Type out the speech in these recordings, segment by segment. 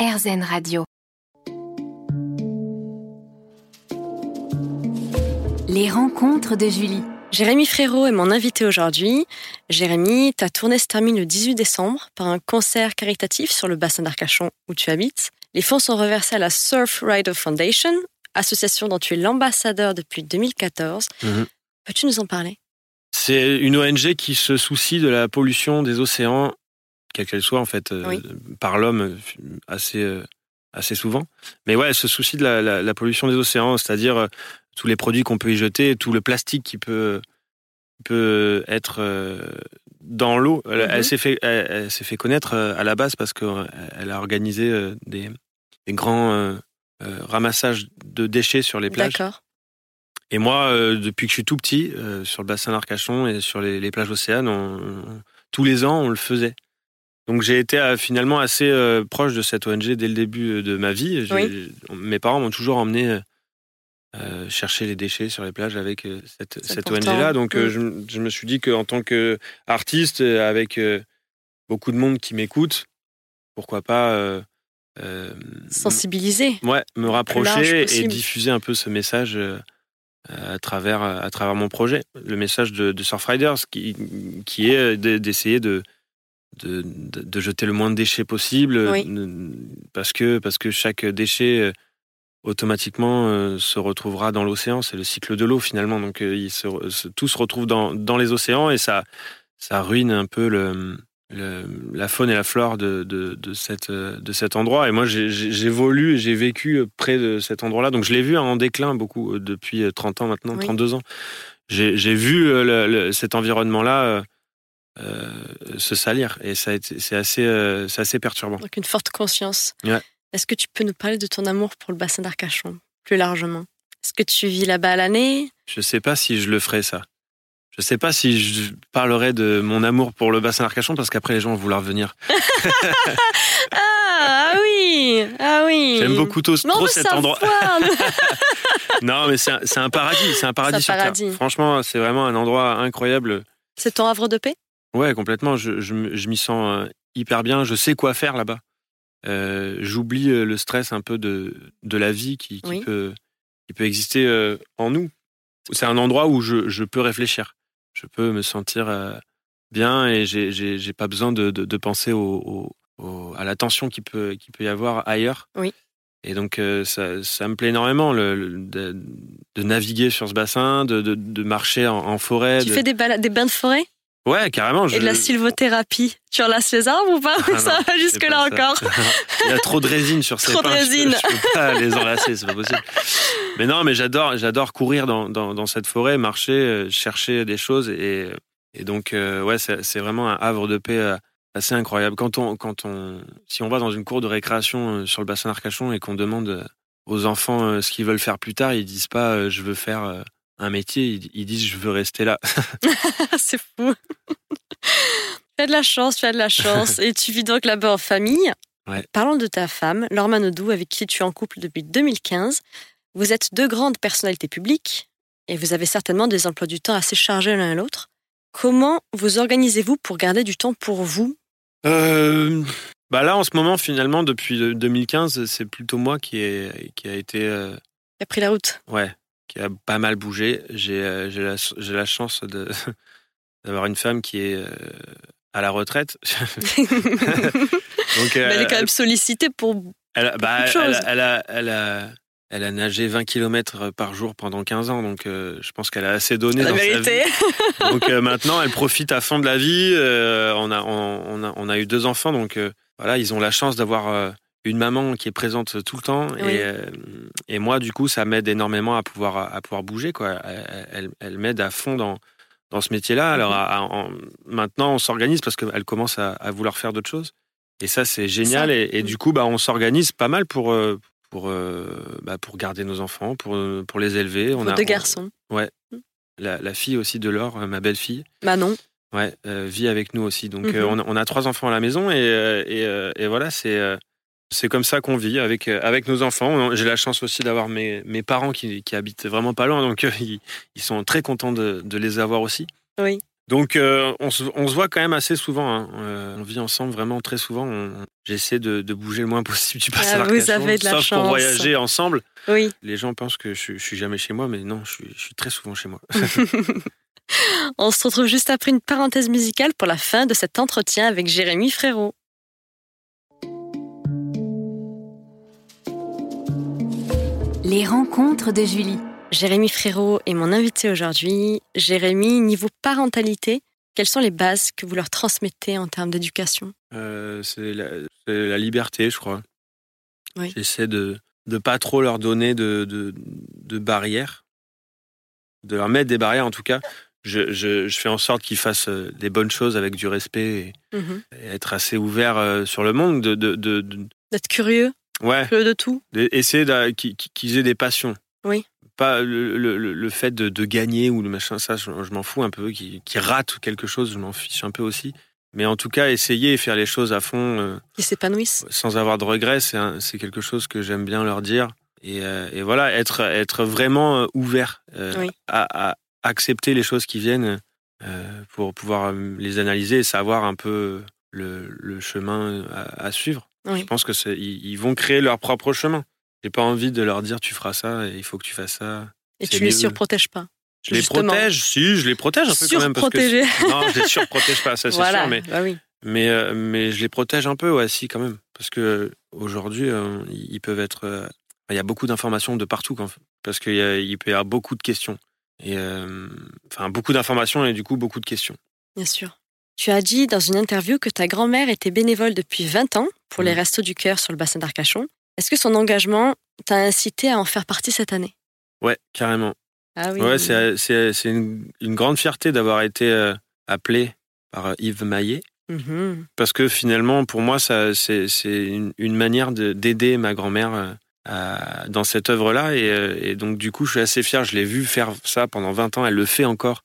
RZN Radio. Les rencontres de Julie. Jérémy Frérot est mon invité aujourd'hui. Jérémy, ta tournée se termine le 18 décembre par un concert caritatif sur le bassin d'Arcachon où tu habites. Les fonds sont reversés à la Surf Rider Foundation, association dont tu es l'ambassadeur depuis 2014. Mhm. Peux-tu nous en parler? C'est une ONG qui se soucie de la pollution des océans, quelle qu'elle soit en fait, euh, Oui. par l'homme euh, assez, euh, assez souvent. Mais ouais, elle se soucie de la, la- la pollution des océans, c'est-à-dire tous les produits qu'on peut y jeter, tout le plastique qui peut, peut être dans l'eau. Elle, elle s'est fait, elle, elle s'est fait connaître à la base parce qu'elle a organisé des, des grands euh, ramassages de déchets sur les plages. D'accord. Et moi, euh, depuis que je suis tout petit, euh, sur le bassin d'Arcachon et sur les, les plages on- on- tous les ans, on le faisait. Donc j'ai été euh, finalement assez euh, proche de cette ONG dès le début euh, de ma vie. Oui. Mes parents m'ont toujours emmené euh, chercher les déchets sur les plages avec euh, cette, cette. ONG-là. Donc Mm. je, me suis dit qu'en tant qu'artiste, avec beaucoup de monde qui m'écoute, pourquoi pas Sensibiliser. Ouais, me rapprocher et diffuser un peu ce message à travers à travers mon projet, le message de, de Surfriders qui qui est de- d'essayer de de, de de jeter le moins de déchets possible Oui. ne- parce que parce que chaque déchet euh, automatiquement euh, se retrouvera dans l'océan, c'est le cycle de l'eau finalement donc euh, il se, tout se retrouve dans dans les océans et ça ça ruine un peu le le- la faune et la flore de, de, de, cette, euh, de cet endroit. Et moi, j'évolue et j'ai vécu près de cet endroit-là. Donc, je l'ai vu en déclin beaucoup euh, depuis euh, 30 ans maintenant, Oui. 32 ans. J'ai vu euh, le- cet environnement-là euh, euh, se salir. Et ça a été- c'est assez, euh, c'est assez perturbant. Donc une forte conscience. Ouais. Est-ce que tu peux nous parler de ton amour pour le bassin d'Arcachon, plus largement? Est-ce que tu vis là-bas à l'année? Je sais pas si je le ferais, ça. Je sais pas si je parlerais de mon amour pour le bassin d'Arcachon parce qu'après, les gens vont vouloir venir. ah, ah oui Ah oui J'aime beaucoup trop, Mais on trop veut cet endroit. Non, mais c'est un, paradis. C'est un paradis un sur Terre. paradis. Franchement, c'est vraiment un endroit incroyable. C'est ton havre de paix? Ouais, complètement. Je, je, je m'y sens euh, hyper bien. Je sais quoi faire là-bas. Euh, J'oublie euh, le stress un peu de, de la vie qui, qui Oui. peut, qui peut exister en nous. C'est un endroit où je, je peux réfléchir. Je peux me sentir bien et j'ai- pas besoin de, de, de penser au, au- à la tension qui peut, qui peut y avoir ailleurs. Oui. Et donc, euh, ça, ça me plaît énormément le, le- de, de naviguer sur ce bassin, de, de, de marcher en, en forêt. Tu fais des, des bains de forêt? Ouais, carrément. et de la sylvothérapie. Tu enlaces les arbres ou pas Ah non, Ça va jusque-là encore. Il y a trop de résine sur ces Trop de pins, je peux- résine. Je, peux pas les enlacer, c'est pas possible. Mais non, mais j'adore, j'adore courir dans, dans, dans cette forêt, marcher, euh, chercher des choses et, et donc euh, ouais, c'est c'est vraiment un havre de paix euh, assez incroyable. Quand on, quand on, si on va dans une cour de récréation sur le bassin d'Arcachon et qu'on demande aux enfants ce qu'ils veulent faire plus tard, ils disent pas je veux faire un métier, ils, ils disent je veux rester là. C'est fou. tu as de la chance, tu as de la chance. et tu vis donc là-bas en famille. Ouais. Parlons de ta femme, Laure Manodou, avec qui tu es en couple depuis 2015. Vous êtes deux grandes personnalités publiques et vous avez certainement des emplois du temps assez chargés l'un à l'autre. Comment vous organisez-vous pour garder du temps pour vous? Euh, bah là, en ce moment, finalement, depuis de- 2015, c'est plutôt moi qui, est, qui a été euh, qui a pris la route Ouais, qui a pas mal bougé. J'ai euh, la, la chance d'avoir une femme qui est euh, à la retraite. Donc, euh, Elle est quand même sollicitée pour... elle, a- bah, elle, elle a, elle, a, elle a nagé 20 km par jour pendant 15 ans, donc euh, je pense qu'elle a assez donné La dans sa vérité. vie. Donc euh, maintenant, elle profite à fond de la vie. Euh, on, a, on, on a, on a eu deux enfants, donc voilà, ils ont la chance d'avoir une maman qui est présente tout le temps. Oui. Et, euh, et moi, du coup, ça m'aide énormément à pouvoir, à pouvoir bouger. Quoi. Elle, elle, elle m'aide à fond dans, dans ce métier-là. Alors à- à- en- maintenant, on s'organise parce qu'elle commence à, à vouloir faire d'autres choses. Et ça, c'est génial. Ça. Et, et du coup, bah, on s'organise pas mal pour, euh, pour, euh, bah, pour garder nos enfants, pour, pour les élever. On a, deux garçons. La, la fille aussi de Laure, ma belle-fille, Manon. ouais, euh, vit avec nous aussi. Donc Mhm. euh, on, a, on a trois enfants à la maison et, et, et voilà, c'est c'est comme ça qu'on vit avec, euh, avec nos enfants. On- J'ai la chance aussi d'avoir mes, mes parents qui, qui habitent vraiment pas loin, donc euh, ils, ils sont très contents de, de les avoir aussi. Oui. Donc on, se, voit quand même assez souvent. Hein. on vit ensemble vraiment très souvent. J'essaie de, bouger le moins possible du bassin ah, Vous avez de la sauf pour voyager ensemble. Oui. Les gens pensent que je, je suis jamais chez moi, mais non, je suis, je suis très souvent chez moi. on se retrouve juste après une parenthèse musicale pour la fin de cet entretien avec Jérémy Frérot. Les rencontres de Julie. Jérémy Frérot est mon invité aujourd'hui. Jérémy, niveau parentalité, quelles sont les bases que vous leur transmettez en termes d'éducation? Euh, C'est la, liberté, je crois. J'essaie de ne pas trop leur donner de, de, barrières, de leur mettre des barrières en tout cas. Je, fais en sorte qu'ils fassent euh, des bonnes choses avec du respect et, mhm. être assez ouvert euh, sur le monde. De, D'être curieux Ouais. de tout. Essayer qu'ils aient des passions. Oui. Pas le, fait de, gagner ou le machin, ça, je, m'en fous un peu. Qu'ils ratent quelque chose, je m'en fiche un peu aussi. Mais en tout cas, essayer et faire les choses à fond. Euh, Qui s'épanouissent. Sans avoir de regrets, c'est quelque chose que j'aime bien leur dire. Et, euh, voilà, être, être vraiment euh, ouvert à, accepter les choses qui viennent pour pouvoir les analyser et savoir un peu le, chemin à suivre. Je pense que ils, vont créer leur propre chemin. J'ai pas envie de leur dire tu feras ça et il faut que tu fasses ça. Et tu les surprotèges pas. Je les protège, si, je les protège un peu quand même. Parce que, non, je les surprotège pas, ça c'est sûr, mais, bah oui. mais, euh, mais je les protège un peu, ouais, si, quand même. Parce que aujourd'hui, euh, ils peuvent être. Euh, il y a beaucoup d'informations de partout, quand, parce qu'il peut y avoir beaucoup de questions. Et, enfin, beaucoup d'informations et du coup, beaucoup de questions. Bien sûr. Tu as dit dans une interview que ta grand-mère était bénévole depuis 20 ans pour les mm. Restos du Cœur sur le bassin d'Arcachon. Est-ce que son engagement t'a incité à en faire partie cette année? Ouais, carrément. Ah oui. Ouais, c'est une, grande fierté d'avoir été euh, appelé par euh, Yves Maillet. Mm-hmm. Parce que finalement, pour moi, c'est une, une, manière d'aider ma grand-mère euh, dans cette œuvre-là. Et, et, donc, du coup, je suis assez fier. Je l'ai vu faire ça pendant 20 ans. Elle le fait encore.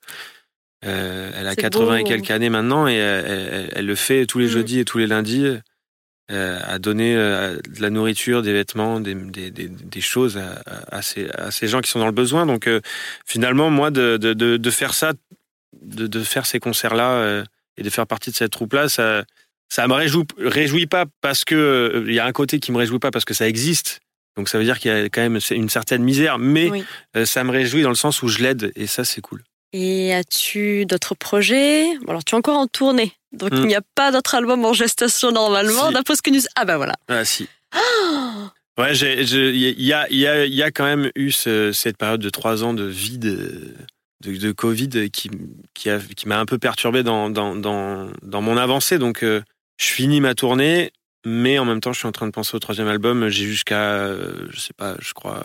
Euh, elle a 80 et quelques années maintenant et elle, le fait tous les mm. jeudis et tous les lundis euh, à donner euh, de la nourriture, des vêtements, des, des, des, choses à, à, ces, à, ces, gens qui sont dans le besoin. Donc finalement, moi, de, de, de, faire ça, de, faire ces concerts-là et de faire partie de cette troupe-là, ça, ça me réjouit, réjouit pas parce que il y a un côté qui me réjouit pas parce que ça existe. Donc ça veut dire qu'il y a quand même une certaine misère, mais ça me réjouit dans le sens où je l'aide et ça c'est cool. Et as-tu d'autres projets? Alors, tu es encore en tournée, donc hmm. il n'y a pas d'autre album en gestation normalement. D'après ce que nous... Ah bah voilà. Ah si. ouais, il y a, y, a, y a quand même eu cette période de trois ans de vide, de, de Covid qui, qui, a, qui m'a un peu perturbé dans, dans, dans, dans mon avancée. Donc, euh, je finis ma tournée, mais en même temps, je suis en train de penser au troisième album. J'ai jusqu'à, euh, je sais pas, je crois,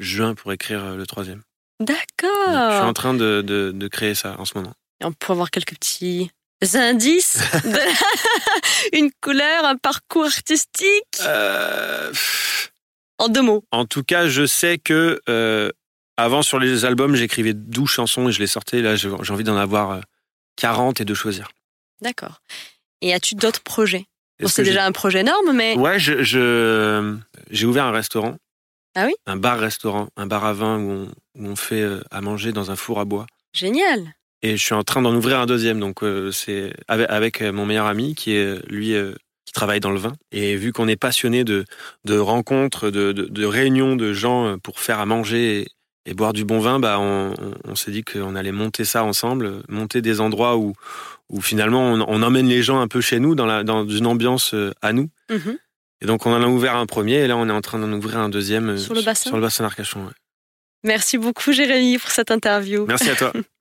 juin pour écrire le troisième. D'accord. Je suis en train de, de, créer ça en ce moment. Et on peut avoir quelques petits indices Une couleur, un parcours artistique euh, En deux mots. En tout cas, je sais que euh, avant, sur les albums, j'écrivais 12 chansons et je les sortais. Là, j'ai envie d'en avoir 40 euh, et de choisir. D'accord. Et as-tu d'autres projets? C'est déjà un projet énorme, mais... Ouais, j'ai je, j'ai ouvert un restaurant ah oui? Un bar-restaurant, un bar à vin où on, fait euh, à manger dans un four à bois. Génial Et je suis en train d'en ouvrir un deuxième, donc euh, c'est avec, euh, mon meilleur ami qui est lui qui travaille dans le vin. Et vu qu'on est passionné de, de rencontres, de, de, réunions de gens pour faire à manger et, boire du bon vin, bah on, s'est dit qu'on allait monter ça ensemble, monter des endroits où, où finalement on, emmène les gens un peu chez nous, dans, la, dans une ambiance à nous. Mhm. Et donc on en a ouvert un premier et là on est en train d'en ouvrir un deuxième sur le bassin, sur le bassin d'Arcachon. Merci beaucoup Jérémy pour cette interview. Merci à toi.